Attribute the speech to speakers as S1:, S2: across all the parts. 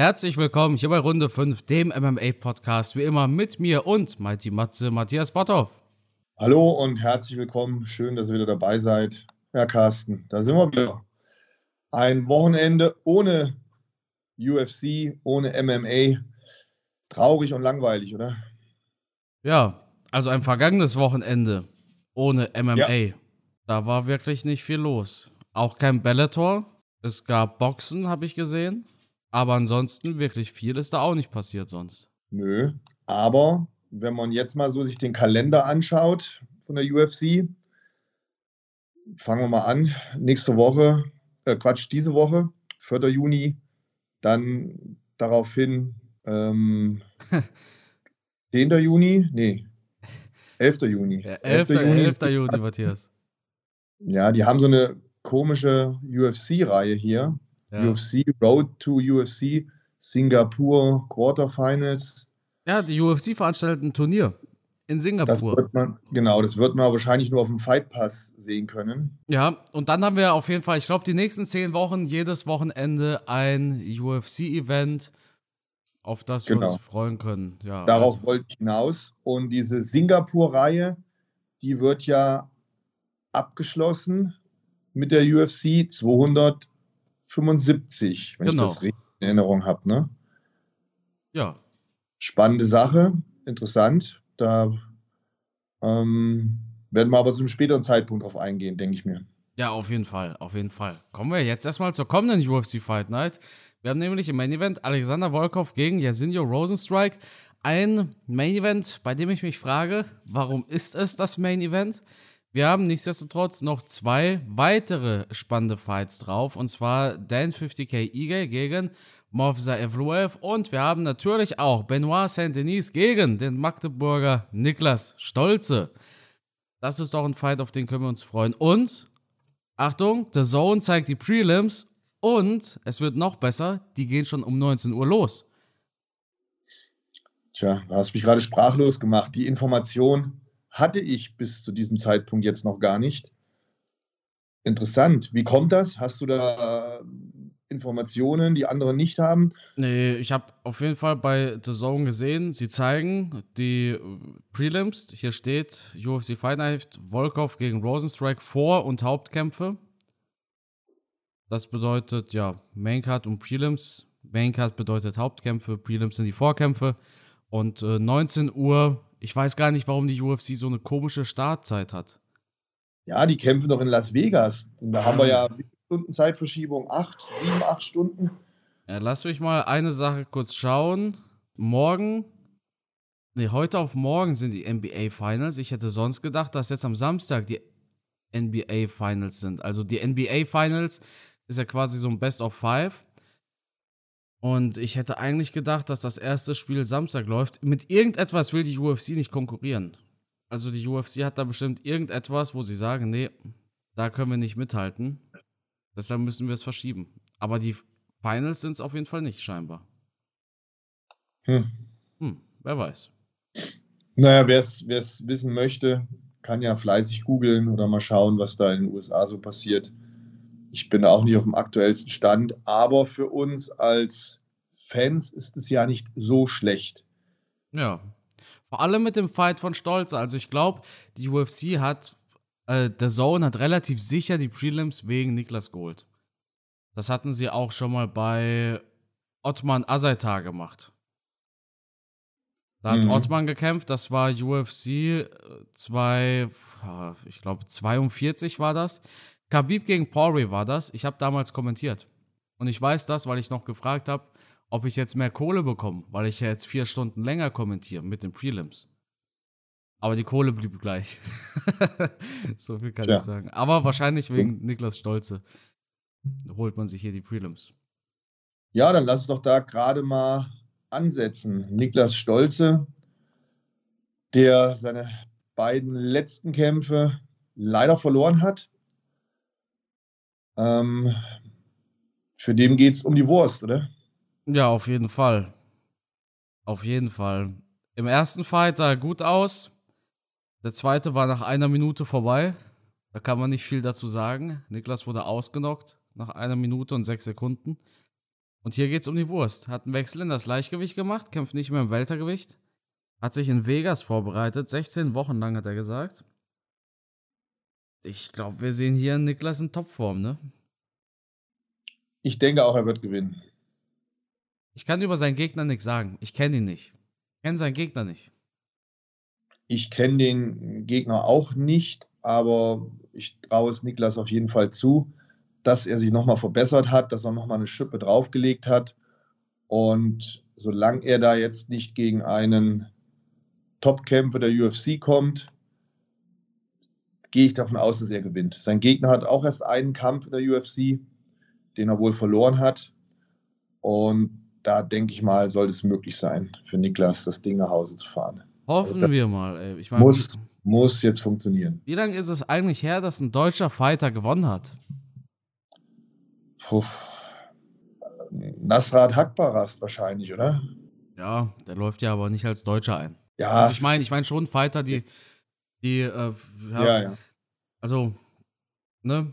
S1: Herzlich willkommen hier bei Runde 5, dem MMA-Podcast, wie immer mit mir und Mighty Matze Matthias Botthoff.
S2: Hallo und herzlich willkommen. Schön, dass ihr wieder dabei seid. Herr Carsten, da sind wir wieder. Ein Wochenende ohne UFC, ohne MMA. Traurig und langweilig, oder?
S1: Ja, also ein vergangenes Wochenende ohne MMA. Ja. Da war wirklich nicht viel los. Auch kein Bellator. Es gab Boxen, habe ich gesehen. Aber ansonsten wirklich viel ist da auch nicht passiert sonst.
S2: Nö, aber wenn man jetzt mal so sich den Kalender anschaut von der UFC, fangen wir mal an. Nächste Woche, äh Quatsch, diese Woche, 4. Juni, dann daraufhin ähm, 10. Juni, nee, 11. Juni.
S1: Ja, 11. 11. Juni, 11. Juni, Matthias.
S2: Ja, die haben so eine komische UFC-Reihe hier. Ja. UFC, Road to UFC, Singapur Quarterfinals.
S1: Ja, die UFC veranstaltet ein Turnier in Singapur.
S2: Das wird man, genau, das wird man wahrscheinlich nur auf dem Fight Pass sehen können.
S1: Ja, und dann haben wir auf jeden Fall, ich glaube, die nächsten zehn Wochen jedes Wochenende ein UFC-Event, auf das genau. wir uns genau. freuen können. Ja,
S2: Darauf also. wollte ich hinaus. Und diese Singapur-Reihe, die wird ja abgeschlossen mit der UFC 275, wenn genau. ich das richtig in Erinnerung habe. Ne?
S1: Ja.
S2: Spannende Sache, interessant. Da ähm, werden wir aber zu einem späteren Zeitpunkt drauf eingehen, denke ich mir.
S1: Ja, auf jeden Fall, auf jeden Fall. Kommen wir jetzt erstmal zur kommenden UFC Fight Night. Wir haben nämlich im Main Event Alexander Volkov gegen Yasinio Rosenstrike. Ein Main Event, bei dem ich mich frage, warum ist es das Main Event? Wir haben nichtsdestotrotz noch zwei weitere spannende Fights drauf. Und zwar Dan 50k Eagle gegen Movza Evloev. Und wir haben natürlich auch Benoit Saint-Denis gegen den Magdeburger Niklas Stolze. Das ist doch ein Fight, auf den können wir uns freuen. Und, Achtung, The Zone zeigt die Prelims. Und es wird noch besser, die gehen schon um 19 Uhr los.
S2: Tja, du hast mich gerade sprachlos gemacht. Die Information hatte ich bis zu diesem Zeitpunkt jetzt noch gar nicht. Interessant. Wie kommt das? Hast du da äh, Informationen, die andere nicht haben?
S1: Nee, ich habe auf jeden Fall bei The Zone gesehen, sie zeigen die äh, Prelims. Hier steht UFC Fight Volkov gegen Rosenstrike Vor- und Hauptkämpfe. Das bedeutet, ja, Maincard und Prelims. Maincard bedeutet Hauptkämpfe, Prelims sind die Vorkämpfe. Und äh, 19 Uhr ich weiß gar nicht, warum die UFC so eine komische Startzeit hat.
S2: Ja, die kämpfen doch in Las Vegas. Und da haben wir ja Stunden Zeitverschiebung, acht, sieben, acht Stunden.
S1: Ja, lass mich mal eine Sache kurz schauen. Morgen, nee, heute auf morgen sind die NBA Finals. Ich hätte sonst gedacht, dass jetzt am Samstag die NBA Finals sind. Also die NBA Finals ist ja quasi so ein Best of Five. Und ich hätte eigentlich gedacht, dass das erste Spiel Samstag läuft. Mit irgendetwas will die UFC nicht konkurrieren. Also die UFC hat da bestimmt irgendetwas, wo sie sagen, nee, da können wir nicht mithalten. Deshalb müssen wir es verschieben. Aber die Finals sind es auf jeden Fall nicht, scheinbar. Hm. Hm, wer weiß.
S2: Naja, wer es wissen möchte, kann ja fleißig googeln oder mal schauen, was da in den USA so passiert. Ich bin auch nicht auf dem aktuellsten Stand, aber für uns als Fans ist es ja nicht so schlecht.
S1: Ja. Vor allem mit dem Fight von Stolz. Also ich glaube, die UFC hat, äh, der Zone hat relativ sicher die Prelims wegen Niklas Gold. Das hatten sie auch schon mal bei Ottman Azaita gemacht. Da hat mhm. Ottman gekämpft, das war UFC 2, äh, ich glaube 42 war das. Khabib gegen Poirier war das. Ich habe damals kommentiert. Und ich weiß das, weil ich noch gefragt habe, ob ich jetzt mehr Kohle bekomme, weil ich ja jetzt vier Stunden länger kommentiere mit den Prelims. Aber die Kohle blieb gleich. so viel kann ja. ich sagen. Aber wahrscheinlich wegen Niklas Stolze holt man sich hier die Prelims.
S2: Ja, dann lass es doch da gerade mal ansetzen. Niklas Stolze, der seine beiden letzten Kämpfe leider verloren hat. Ähm, für den geht es um die Wurst, oder?
S1: Ja, auf jeden Fall. Auf jeden Fall. Im ersten Fight sah er gut aus. Der zweite war nach einer Minute vorbei. Da kann man nicht viel dazu sagen. Niklas wurde ausgenockt nach einer Minute und sechs Sekunden. Und hier geht es um die Wurst. Hat einen Wechsel in das Leichtgewicht gemacht, kämpft nicht mehr im Weltergewicht. Hat sich in Vegas vorbereitet. 16 Wochen lang hat er gesagt. Ich glaube, wir sehen hier Niklas in Topform, ne?
S2: Ich denke auch, er wird gewinnen.
S1: Ich kann über seinen Gegner nichts sagen. Ich kenne ihn nicht. Ich kenne seinen Gegner nicht.
S2: Ich kenne den Gegner auch nicht, aber ich traue es Niklas auf jeden Fall zu, dass er sich nochmal verbessert hat, dass er nochmal eine Schippe draufgelegt hat. Und solange er da jetzt nicht gegen einen Top-Kämpfer der UFC kommt, gehe ich davon aus, dass er gewinnt. Sein Gegner hat auch erst einen Kampf in der UFC, den er wohl verloren hat. Und da denke ich mal, sollte es möglich sein, für Niklas das Ding nach Hause zu fahren.
S1: Hoffen also wir mal. Ey. Ich
S2: mein, muss, muss jetzt funktionieren.
S1: Wie lange ist es eigentlich her, dass ein deutscher Fighter gewonnen hat?
S2: Puh. Nasrat Hakbarast wahrscheinlich, oder?
S1: Ja, der läuft ja aber nicht als Deutscher ein.
S2: Ja.
S1: Also ich meine, ich meine schon Fighter, die, die, äh, ja,
S2: ja, ja.
S1: Also, ne?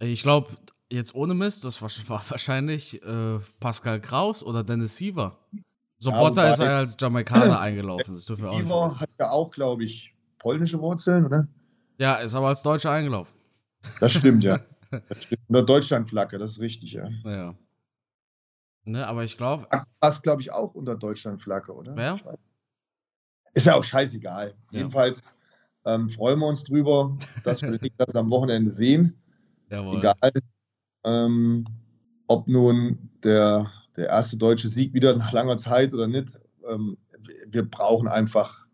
S1: Ich glaube, jetzt ohne Mist, das war, war wahrscheinlich äh, Pascal Kraus oder Dennis Siever. Sobotta ja, ist er als Jamaikaner eingelaufen. Das dürfen wir auch Siever
S2: nicht hat ja auch, glaube ich, polnische Wurzeln, oder?
S1: Ja, ist aber als Deutscher eingelaufen.
S2: Das stimmt, ja. Das stimmt. Unter Deutschlandflagge, das ist richtig, ja.
S1: Ja. Ne, aber ich glaube.
S2: Passt, glaube ich, auch unter Deutschlandflagge, oder?
S1: Wer?
S2: Ist ja auch scheißegal. Ja. Jedenfalls ähm, freuen wir uns drüber, dass wir das am Wochenende sehen.
S1: Jawohl.
S2: Egal, ähm, ob nun der, der erste deutsche Sieg wieder nach langer Zeit oder nicht. Ähm, wir brauchen einfach,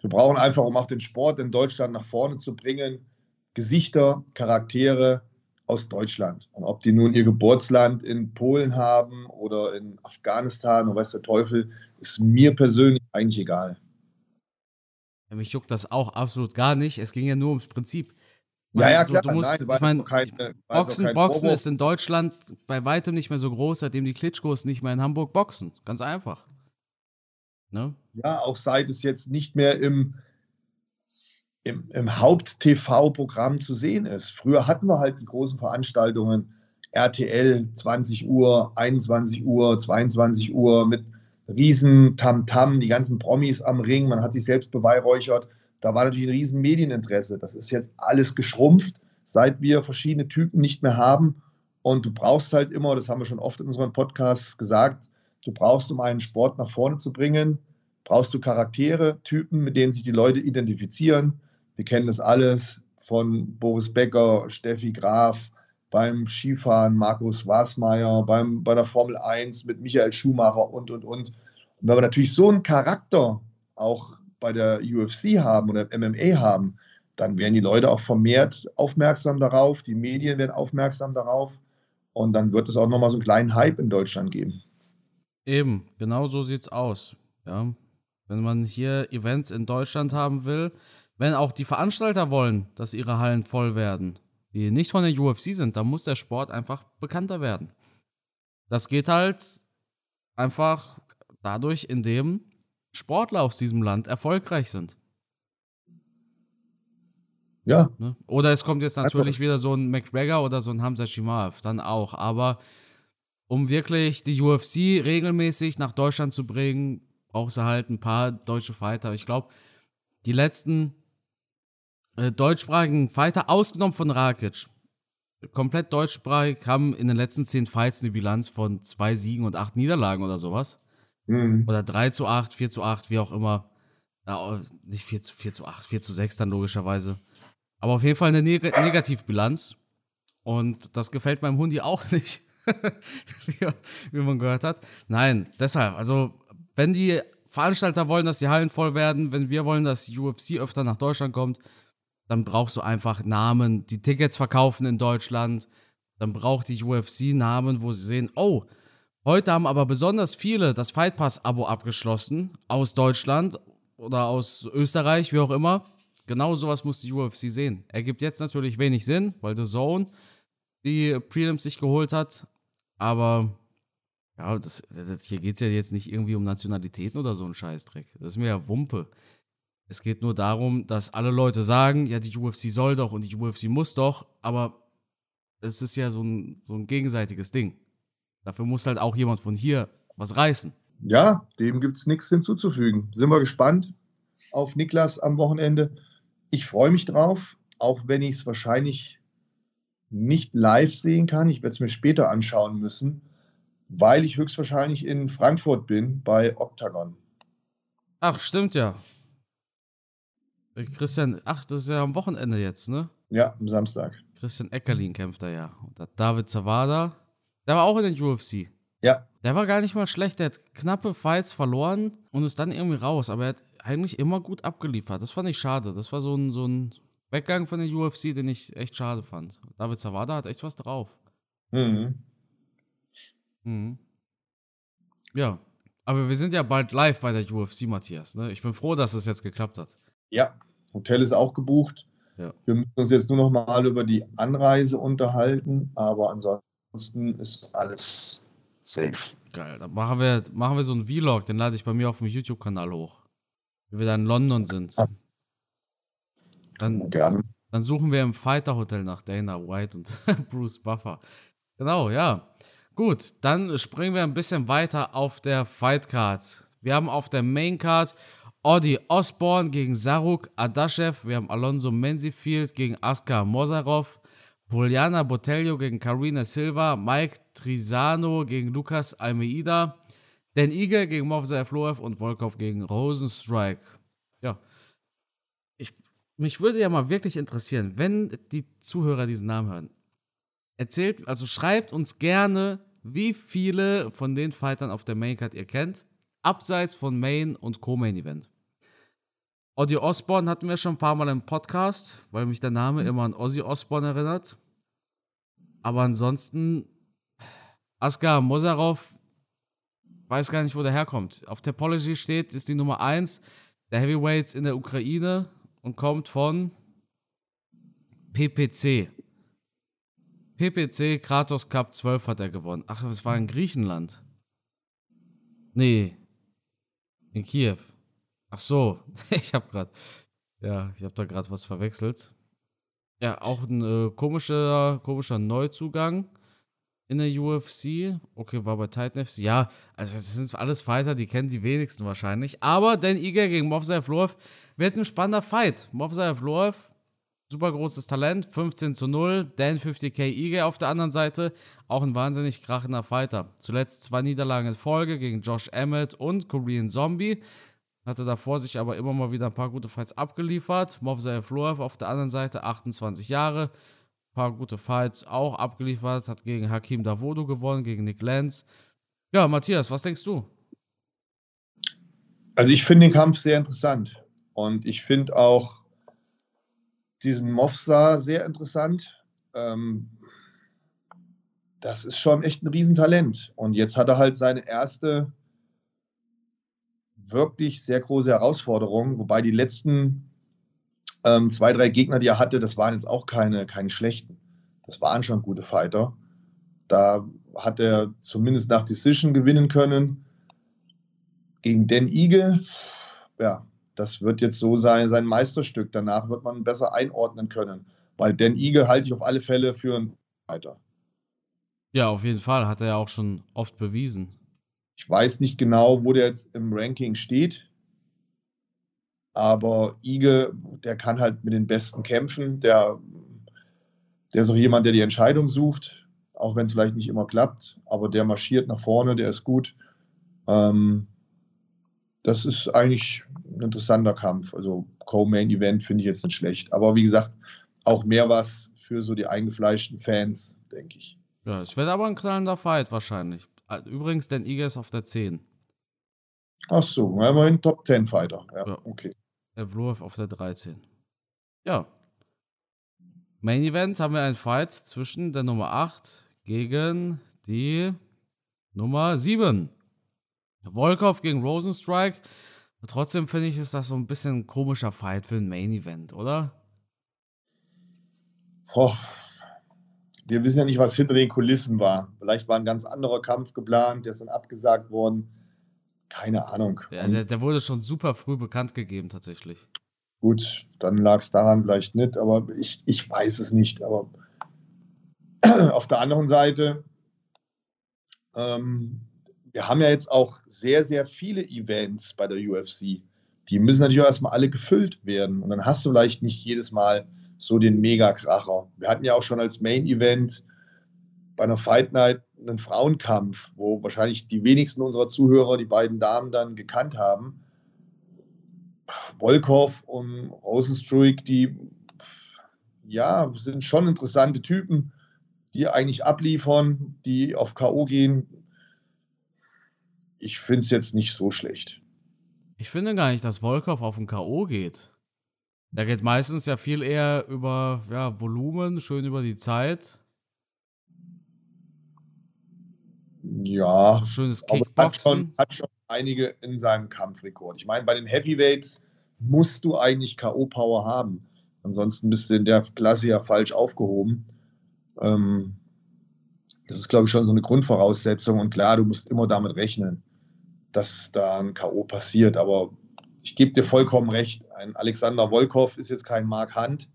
S2: wir brauchen einfach, um auch den Sport in Deutschland nach vorne zu bringen, Gesichter, Charaktere aus Deutschland. Und ob die nun ihr Geburtsland in Polen haben oder in Afghanistan oder weiß der Teufel, ist mir persönlich eigentlich egal.
S1: Mich juckt das auch absolut gar nicht. Es ging ja nur ums Prinzip.
S2: Ja, ja, klar.
S1: Du, musst, Nein, ich mein, keine, Boxen, Boxen ist in Deutschland bei weitem nicht mehr so groß, seitdem die Klitschkos nicht mehr in Hamburg boxen. Ganz einfach. Ne?
S2: Ja, auch seit es jetzt nicht mehr im, im, im Haupt-TV-Programm zu sehen ist. Früher hatten wir halt die großen Veranstaltungen, RTL 20 Uhr, 21 Uhr, 22 Uhr mit riesen Tamtam, -Tam, die ganzen Promis am Ring, man hat sich selbst beweihräuchert. Da war natürlich ein riesen Medieninteresse. Das ist jetzt alles geschrumpft, seit wir verschiedene Typen nicht mehr haben. Und du brauchst halt immer, das haben wir schon oft in unseren Podcasts gesagt, du brauchst, um einen Sport nach vorne zu bringen, brauchst du Charaktere, Typen, mit denen sich die Leute identifizieren. Wir kennen das alles von Boris Becker, Steffi Graf, beim Skifahren Markus Wasmeier, beim, bei der Formel 1 mit Michael Schumacher und, und, und. Und wenn wir natürlich so einen Charakter auch bei der UFC haben oder MMA haben, dann werden die Leute auch vermehrt aufmerksam darauf, die Medien werden aufmerksam darauf und dann wird es auch nochmal so einen kleinen Hype in Deutschland geben.
S1: Eben, genau so sieht es aus. Ja. Wenn man hier Events in Deutschland haben will, wenn auch die Veranstalter wollen, dass ihre Hallen voll werden, die nicht von der UFC sind, dann muss der Sport einfach bekannter werden. Das geht halt einfach dadurch, indem Sportler aus diesem Land erfolgreich sind.
S2: Ja.
S1: Ne? Oder es kommt jetzt natürlich wieder so ein McGregor oder so ein Hamza Shimaev, dann auch. Aber um wirklich die UFC regelmäßig nach Deutschland zu bringen, brauchst du halt ein paar deutsche Fighter. Ich glaube, die letzten äh, deutschsprachigen Fighter, ausgenommen von Rakic, komplett deutschsprachig, haben in den letzten zehn Fights eine Bilanz von zwei Siegen und acht Niederlagen oder sowas. Mhm. Oder 3 zu 8, 4 zu 8, wie auch immer. Ja, nicht 4 zu, 4 zu 8, 4 zu 6 dann logischerweise. Aber auf jeden Fall eine Neg Negativbilanz. Und das gefällt meinem Hundi auch nicht, wie, wie man gehört hat. Nein, deshalb, also wenn die Veranstalter wollen, dass die Hallen voll werden, wenn wir wollen, dass die UFC öfter nach Deutschland kommt, dann brauchst du einfach Namen, die Tickets verkaufen in Deutschland. Dann braucht die UFC Namen, wo sie sehen, oh, heute haben aber besonders viele das Fight Pass Abo abgeschlossen aus Deutschland oder aus Österreich, wie auch immer. Genau sowas muss die UFC sehen. Ergibt jetzt natürlich wenig Sinn, weil The Zone die Prelims sich geholt hat. Aber ja, das, das, hier geht es ja jetzt nicht irgendwie um Nationalitäten oder so ein Scheißdreck. Das ist mir ja Wumpe. Es geht nur darum, dass alle Leute sagen, ja, die UFC soll doch und die UFC muss doch, aber es ist ja so ein, so ein gegenseitiges Ding. Dafür muss halt auch jemand von hier was reißen.
S2: Ja, dem gibt es nichts hinzuzufügen. Sind wir gespannt auf Niklas am Wochenende. Ich freue mich drauf, auch wenn ich es wahrscheinlich nicht live sehen kann. Ich werde es mir später anschauen müssen, weil ich höchstwahrscheinlich in Frankfurt bin bei Octagon.
S1: Ach, stimmt ja. Christian, ach, das ist ja am Wochenende jetzt, ne?
S2: Ja, am Samstag.
S1: Christian Eckerlin kämpft da ja. Und David Zawada, der war auch in den UFC.
S2: Ja.
S1: Der war gar nicht mal schlecht. Der hat knappe Fights verloren und ist dann irgendwie raus. Aber er hat eigentlich immer gut abgeliefert. Das fand ich schade. Das war so ein, so ein Weggang von der UFC, den ich echt schade fand. David Zawada hat echt was drauf. Mhm. Mhm. Ja. Aber wir sind ja bald live bei der UFC, Matthias. Ne? Ich bin froh, dass es jetzt geklappt hat.
S2: Ja, Hotel ist auch gebucht. Ja. Wir müssen uns jetzt nur noch mal über die Anreise unterhalten, aber ansonsten ist alles safe.
S1: Geil, dann machen wir, machen wir so einen Vlog, den lade ich bei mir auf dem YouTube-Kanal hoch. Wie wir da in London sind. Dann, Gerne. dann suchen wir im Fighter Hotel nach Dana White und Bruce Buffer. Genau, ja. Gut, dann springen wir ein bisschen weiter auf der Fight Card. Wir haben auf der Main Audi Osborne gegen Saruk Adashev. Wir haben Alonso Menzifield gegen Askar Mozarov. Poliana Botelho gegen Karina Silva. Mike Trisano gegen Lukas Almeida. Dan Ige gegen Movza Floev und Volkov gegen Rosenstrike. Ja. Ich, mich würde ja mal wirklich interessieren, wenn die Zuhörer diesen Namen hören. Erzählt, also schreibt uns gerne, wie viele von den Fightern auf der Maincard ihr kennt. Abseits von Main und Co-Main Event. Ozzy Osbourne hatten wir schon ein paar Mal im Podcast, weil mich der Name immer an Ozzy Osbourne erinnert. Aber ansonsten, Askar Mozarov, weiß gar nicht, wo der herkommt. Auf Topology steht, ist die Nummer 1 der Heavyweights in der Ukraine und kommt von PPC. PPC Kratos Cup 12 hat er gewonnen. Ach, es war in Griechenland. Nee. In Kiew. Ach so, ich habe gerade, ja, ich habe da gerade was verwechselt. Ja, auch ein äh, komischer, komischer Neuzugang in der UFC. Okay, war bei Titan FC. Ja, also das sind alles Fighter, die kennen die wenigsten wahrscheinlich. Aber Dan Iger gegen Movsai Floev wird ein spannender Fight. Movsai Floev, super großes Talent, 15 zu 0. Dan 50k Iger auf der anderen Seite, auch ein wahnsinnig krachender Fighter. Zuletzt zwei Niederlagen in Folge gegen Josh Emmett und Korean Zombie. Hatte davor sich aber immer mal wieder ein paar gute Fights abgeliefert. Movsai Floev auf der anderen Seite, 28 Jahre. Ein paar gute Fights auch abgeliefert. Hat gegen Hakim Davodo gewonnen, gegen Nick Lenz. Ja, Matthias, was denkst du?
S2: Also ich finde den Kampf sehr interessant. Und ich finde auch diesen Mofsa sehr interessant. Ähm, das ist schon echt ein Riesentalent. Und jetzt hat er halt seine erste wirklich sehr große Herausforderung, wobei die letzten ähm, zwei, drei Gegner, die er hatte, das waren jetzt auch keine, keine schlechten. Das waren schon gute Fighter. Da hat er zumindest nach Decision gewinnen können. Gegen Den Ige, ja, das wird jetzt so sein, sein Meisterstück. Danach wird man besser einordnen können, weil Den Ige halte ich auf alle Fälle für einen Fighter.
S1: Ja, auf jeden Fall, hat er ja auch schon oft bewiesen.
S2: Ich weiß nicht genau, wo der jetzt im Ranking steht. Aber Ige, der kann halt mit den Besten kämpfen. Der, der ist auch jemand, der die Entscheidung sucht, auch wenn es vielleicht nicht immer klappt. Aber der marschiert nach vorne, der ist gut. Ähm, das ist eigentlich ein interessanter Kampf. Also Co-Main-Event finde ich jetzt nicht schlecht. Aber wie gesagt, auch mehr was für so die eingefleischten Fans, denke ich.
S1: Ja, es wird aber ein kleiner Fight wahrscheinlich. Ah, übrigens, Dan Iger ist auf der 10.
S2: Ach so, immerhin Top 10 Fighter. Ja, ja. okay.
S1: Evloev auf der 13. Ja. Main Event haben wir ein Fight zwischen der Nummer 8 gegen die Nummer 7. Volkov gegen Rosenstrike. Trotzdem finde ich, ist das so ein bisschen ein komischer Fight für ein Main Event, oder?
S2: Boah, wir wissen ja nicht, was hinter den Kulissen war. Vielleicht war ein ganz anderer Kampf geplant, der ist dann abgesagt worden. Keine Ahnung.
S1: Ja, der, der wurde schon super früh bekannt gegeben, tatsächlich.
S2: Gut, dann lag es daran vielleicht nicht, aber ich, ich weiß es nicht. Aber auf der anderen Seite Ähm, wir haben ja jetzt auch sehr, sehr viele Events bei der UFC. Die müssen natürlich auch erstmal alle gefüllt werden. Und dann hast du vielleicht nicht jedes Mal so den Mega-Kracher. Wir hatten ja auch schon als Main-Event bei einer Fight Night einen Frauenkampf, wo wahrscheinlich die wenigsten unserer Zuhörer die beiden Damen dann gekannt haben. Volkov und Rosenstruik, die ja, sind schon interessante Typen, die eigentlich abliefern, die auf K.O. gehen. Ich finde es jetzt nicht so schlecht.
S1: Ich finde gar nicht, dass Volkov auf ein K.O. geht. Der geht meistens ja viel eher über ja, Volumen, schön über die Zeit.
S2: Ja.
S1: Schönes Kickboxen.
S2: Hat schon, hat schon einige in seinem Kampfrekord. Ich meine, bei den Heavyweights musst du eigentlich K.O.-Power haben. Ansonsten bist du in der Klasse ja falsch aufgehoben. Ähm, das ist, glaube ich, schon so eine Grundvoraussetzung. Und klar, du musst immer damit rechnen, dass da ein K.O. passiert. Aber ich gebe dir vollkommen recht. Ein Alexander Volkov ist jetzt kein Mark Hunt,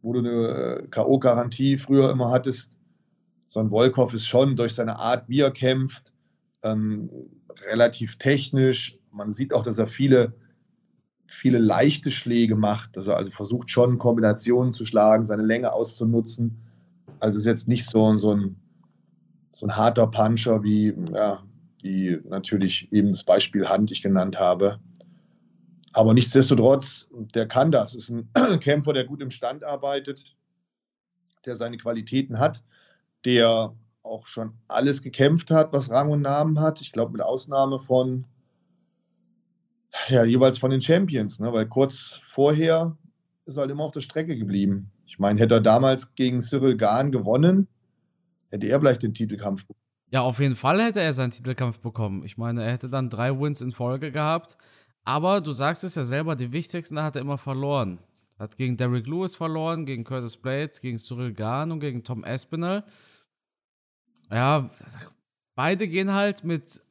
S2: wo du eine äh, K.O.-Garantie früher immer hattest. So ein Volkov ist schon durch seine Art, wie er kämpft, ähm, relativ technisch. Man sieht auch, dass er viele viele leichte Schläge macht, dass er also versucht schon Kombinationen zu schlagen, seine Länge auszunutzen. Also ist jetzt nicht so, so, ein, so ein harter Puncher, wie, ja, wie natürlich eben das Beispiel Hand ich genannt habe. Aber nichtsdestotrotz, der kann das. Ist ein Kämpfer, der gut im Stand arbeitet, der seine Qualitäten hat, der auch schon alles gekämpft hat, was Rang und Namen hat. Ich glaube, mit Ausnahme von ja, jeweils von den Champions, ne? weil kurz vorher ist er halt immer auf der Strecke geblieben. Ich meine, hätte er damals gegen Cyril Gahn gewonnen, hätte er vielleicht den Titelkampf
S1: bekommen. Ja, auf jeden Fall hätte er seinen Titelkampf bekommen. Ich meine, er hätte dann drei Wins in Folge gehabt. Aber du sagst es ja selber, die wichtigsten hat er immer verloren. Hat gegen Derrick Lewis verloren, gegen Curtis Blades, gegen Cyril Gahn und gegen Tom Espinel. Ja, beide gehen halt mit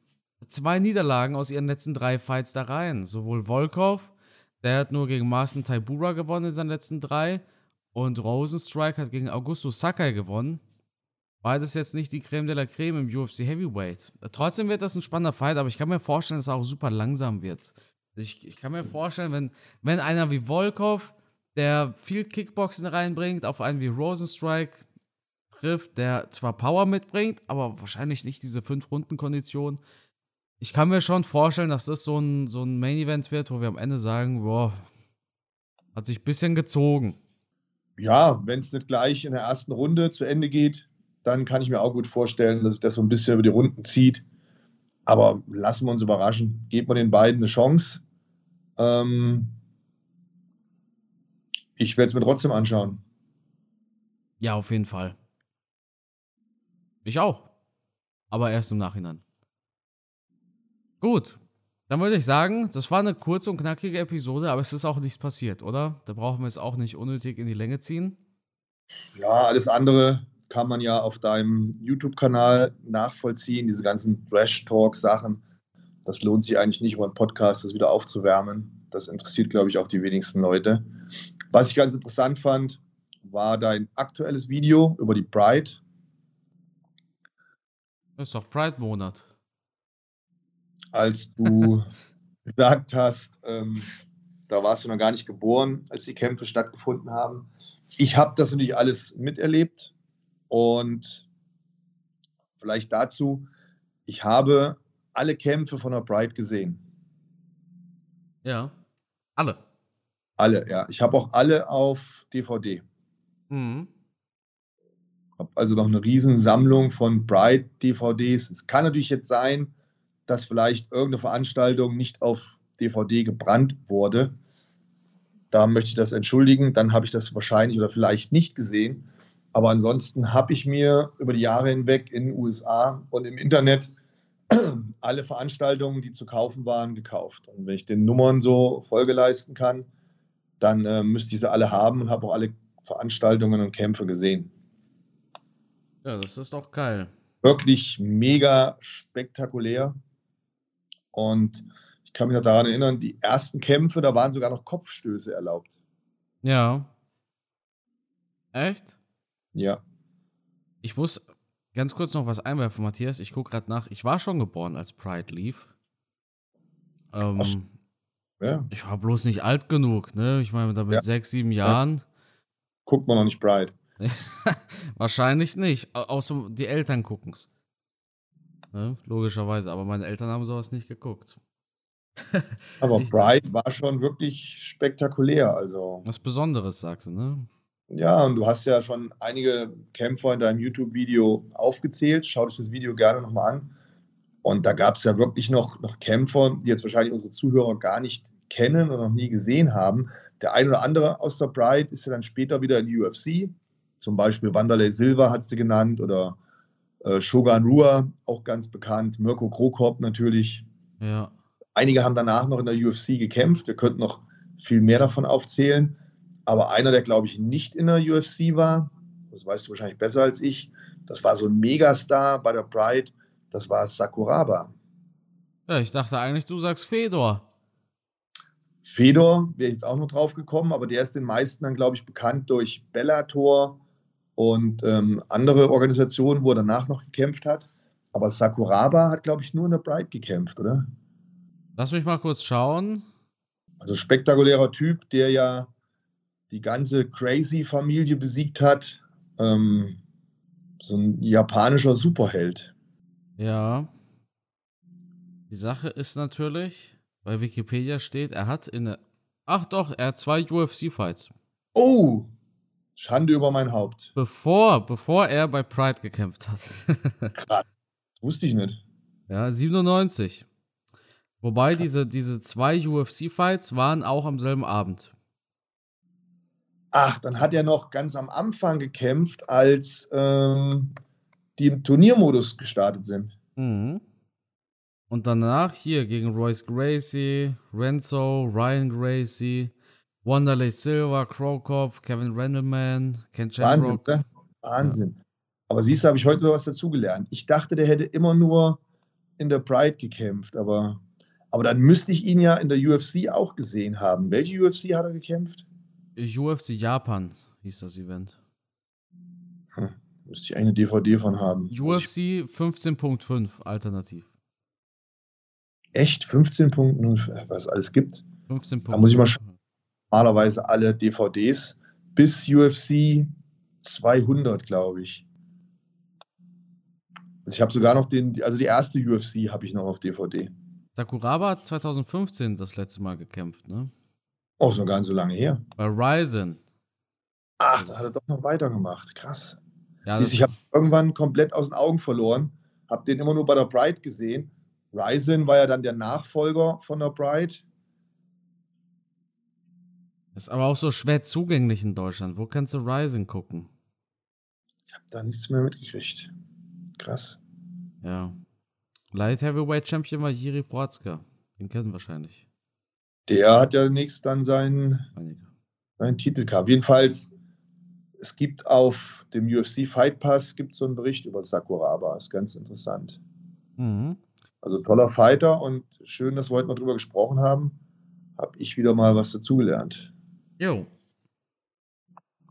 S1: zwei Niederlagen aus ihren letzten drei Fights da rein. Sowohl Volkov, der hat nur gegen Marcin Taibura gewonnen in seinen letzten drei, und Rosenstrike hat gegen Augusto Sakai gewonnen. Beides jetzt nicht die Creme de la Creme im UFC Heavyweight. Trotzdem wird das ein spannender Fight, aber ich kann mir vorstellen, dass er auch super langsam wird. Ich, ich kann mir vorstellen, wenn, wenn einer wie Volkov, der viel Kickboxen reinbringt, auf einen wie Rosenstrike trifft, der zwar Power mitbringt, aber wahrscheinlich nicht diese fünf Runden Kondition, ich kann mir schon vorstellen, dass das so ein, so ein Main-Event wird, wo wir am Ende sagen, boah, hat sich ein bisschen gezogen.
S2: Ja, wenn es nicht gleich in der ersten Runde zu Ende geht, dann kann ich mir auch gut vorstellen, dass sich das so ein bisschen über die Runden zieht. Aber lassen wir uns überraschen. Geben wir den beiden eine Chance. Ähm ich werde es mir trotzdem anschauen.
S1: Ja, auf jeden Fall. Ich auch. Aber erst im Nachhinein. Gut. Dann würde ich sagen, das war eine kurze und knackige Episode, aber es ist auch nichts passiert, oder? Da brauchen wir es auch nicht unnötig in die Länge ziehen.
S2: Ja, alles andere kann man ja auf deinem YouTube-Kanal nachvollziehen, diese ganzen Trash-Talk-Sachen. Das lohnt sich eigentlich nicht, um einen Podcast das wieder aufzuwärmen. Das interessiert, glaube ich, auch die wenigsten Leute. Was ich ganz interessant fand, war dein aktuelles Video über die Pride.
S1: Das ist doch Pride-Monat
S2: als du gesagt hast, ähm, da warst du noch gar nicht geboren, als die Kämpfe stattgefunden haben. Ich habe das natürlich alles miterlebt und vielleicht dazu, ich habe alle Kämpfe von der Pride gesehen.
S1: Ja, alle.
S2: Alle, ja. Ich habe auch alle auf DVD. Mhm. Habe also noch eine Riesensammlung von Pride-DVDs. Es kann natürlich jetzt sein, dass vielleicht irgendeine Veranstaltung nicht auf DVD gebrannt wurde. Da möchte ich das entschuldigen. Dann habe ich das wahrscheinlich oder vielleicht nicht gesehen. Aber ansonsten habe ich mir über die Jahre hinweg in den USA und im Internet alle Veranstaltungen, die zu kaufen waren, gekauft. Und wenn ich den Nummern so Folge leisten kann, dann äh, müsste ich sie alle haben und habe auch alle Veranstaltungen und Kämpfe gesehen.
S1: Ja, das ist doch geil.
S2: Wirklich mega spektakulär. Und ich kann mich noch daran erinnern, die ersten Kämpfe, da waren sogar noch Kopfstöße erlaubt.
S1: Ja. Echt?
S2: Ja.
S1: Ich muss ganz kurz noch was einwerfen, Matthias. Ich gucke gerade nach. Ich war schon geboren, als Pride lief. Ähm,
S2: Ach, Ja,
S1: ich war bloß nicht alt genug, ne? Ich meine, da mit
S2: Ja.
S1: sechs, sieben Jahren.
S2: guckt man noch nicht Bride.
S1: Wahrscheinlich nicht. Au- Außer die Eltern gucken's. Ne? Logischerweise. Aber meine Eltern haben sowas nicht geguckt.
S2: Aber Bride war schon wirklich spektakulär. Also,
S1: Was Besonderes, sagst du, ne?
S2: Ja, und du hast ja schon einige Kämpfer in deinem YouTube-Video aufgezählt. Schau dich das Video gerne nochmal an. Und da gab es ja wirklich noch, noch Kämpfer, die jetzt wahrscheinlich unsere Zuhörer gar nicht kennen oder noch nie gesehen haben. Der ein oder andere aus der Pride ist ja dann später wieder in UFC. Zum Beispiel Wanderlei Silva hat sie genannt oder äh, Shogun Rua, auch ganz bekannt. Mirko Krokop natürlich.
S1: Ja.
S2: Einige haben danach noch in der UFC gekämpft. Wir könnten noch viel mehr davon aufzählen. Aber einer, der, glaube ich, nicht in der UFC war, das weißt du wahrscheinlich besser als ich, das war so ein Megastar bei der Pride, das war Sakuraba.
S1: Ja, ich dachte eigentlich, du sagst Fedor.
S2: Fedor wäre jetzt auch noch drauf gekommen, aber der ist den meisten dann, glaube ich, bekannt durch Bellator und ähm, andere Organisationen, wo er danach noch gekämpft hat. Aber Sakuraba hat, glaube ich, nur in der Pride gekämpft, oder?
S1: Lass mich mal kurz schauen.
S2: Also spektakulärer Typ, der ja die ganze Crazy-Familie besiegt hat. Ähm, so ein japanischer Superheld.
S1: Ja. Die Sache ist natürlich, bei Wikipedia steht, er hat in der. Ach doch, er hat zwei UFC-Fights.
S2: Oh, Schande über mein Haupt.
S1: Bevor, bevor er bei Pride gekämpft hat.
S2: Krass. Das wusste ich nicht.
S1: ja, 97. Wobei diese, diese zwei UFC-Fights waren auch am selben Abend.
S2: Ach, dann hat er noch ganz am Anfang gekämpft, als ähm, die im Turniermodus gestartet sind.
S1: Mhm. Und danach hier gegen Royce Gracie, Renzo, Ryan Gracie, Wanderlei Silva, Crowcop, Kevin Randleman, Ken
S2: Wahnsinn, ne? Wahnsinn. Aber siehst du, habe ich heute was dazugelernt. Ich dachte, der hätte immer nur in der Pride gekämpft, aber, aber dann müsste ich ihn ja in der UFC auch gesehen haben. Welche UFC hat er gekämpft?
S1: UFC Japan hieß das Event.
S2: Hm, müsste ich eine DVD von haben.
S1: UFC 15.5 alternativ.
S2: Echt 15.0, was es alles gibt.
S1: 15.5.
S2: Da muss ich mal schauen. Normalerweise alle DVDs bis UFC 200, glaube ich. Also ich habe sogar noch den, also die erste UFC habe ich noch auf DVD.
S1: Sakuraba hat 2015 das letzte Mal gekämpft, ne?
S2: Ist noch gar nicht so lange her.
S1: Bei Ryzen.
S2: Ach, dann hat er doch noch weitergemacht. Krass.
S1: Ja,
S2: Siehst, ich habe irgendwann komplett aus den Augen verloren. Habe den immer nur bei der Pride gesehen. Ryzen war ja dann der Nachfolger von der Pride.
S1: ist aber auch so schwer zugänglich in Deutschland. Wo kannst du Ryzen gucken?
S2: Ich habe da nichts mehr mitgekriegt. Krass.
S1: Ja. Light Heavyweight Champion war Jiri Protzka. Den kennen wahrscheinlich
S2: Der hat ja demnächst dann seinen, seinen Titel gehabt. Jedenfalls, es gibt auf dem UFC Fight Pass gibt so einen Bericht über Sakuraba. Ist ganz interessant.
S1: Mhm.
S2: Also toller Fighter und schön, dass wir heute mal drüber gesprochen haben. Habe ich wieder mal was dazugelernt.
S1: Jo.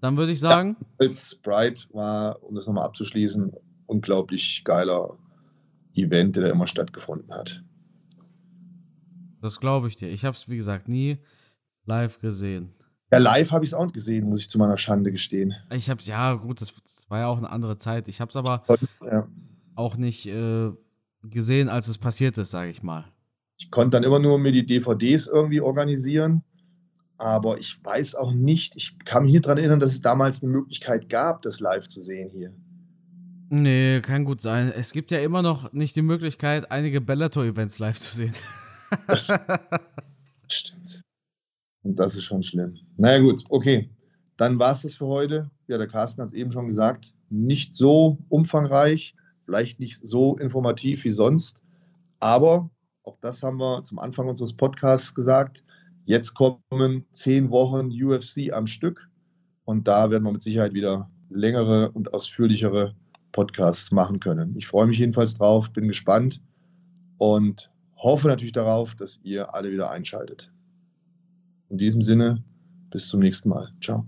S1: Dann würde ich sagen,
S2: als Pride war, um das nochmal abzuschließen, unglaublich geiler Event, der da immer stattgefunden hat.
S1: Das glaube ich dir. Ich habe es, wie gesagt, nie live gesehen.
S2: Ja, live habe ich es auch nicht gesehen, muss ich zu meiner Schande gestehen.
S1: Ich habe es, ja, gut, das, das war ja auch eine andere Zeit. Ich habe es aber
S2: Ja.
S1: auch nicht äh, gesehen, als es passiert ist, sage ich mal.
S2: Ich konnte dann immer nur mir die DVDs irgendwie organisieren, aber ich weiß auch nicht, ich kann mich nicht daran erinnern, dass es damals eine Möglichkeit gab, das live zu sehen hier.
S1: Nee, kann gut sein. Es gibt ja immer noch nicht die Möglichkeit, einige Bellator-Events live zu sehen.
S2: Das stimmt. Und das ist schon schlimm. Naja, gut, okay. Dann war es das für heute. Ja, der Carsten hat es eben schon gesagt. Nicht so umfangreich, vielleicht nicht so informativ wie sonst. Aber auch das haben wir zum Anfang unseres Podcasts gesagt. Jetzt kommen zehn Wochen UFC am Stück. Und da werden wir mit Sicherheit wieder längere und ausführlichere Podcasts machen können. Ich freue mich jedenfalls drauf, bin gespannt und hoffe natürlich darauf, dass ihr alle wieder einschaltet. In diesem Sinne, bis zum nächsten Mal. Ciao.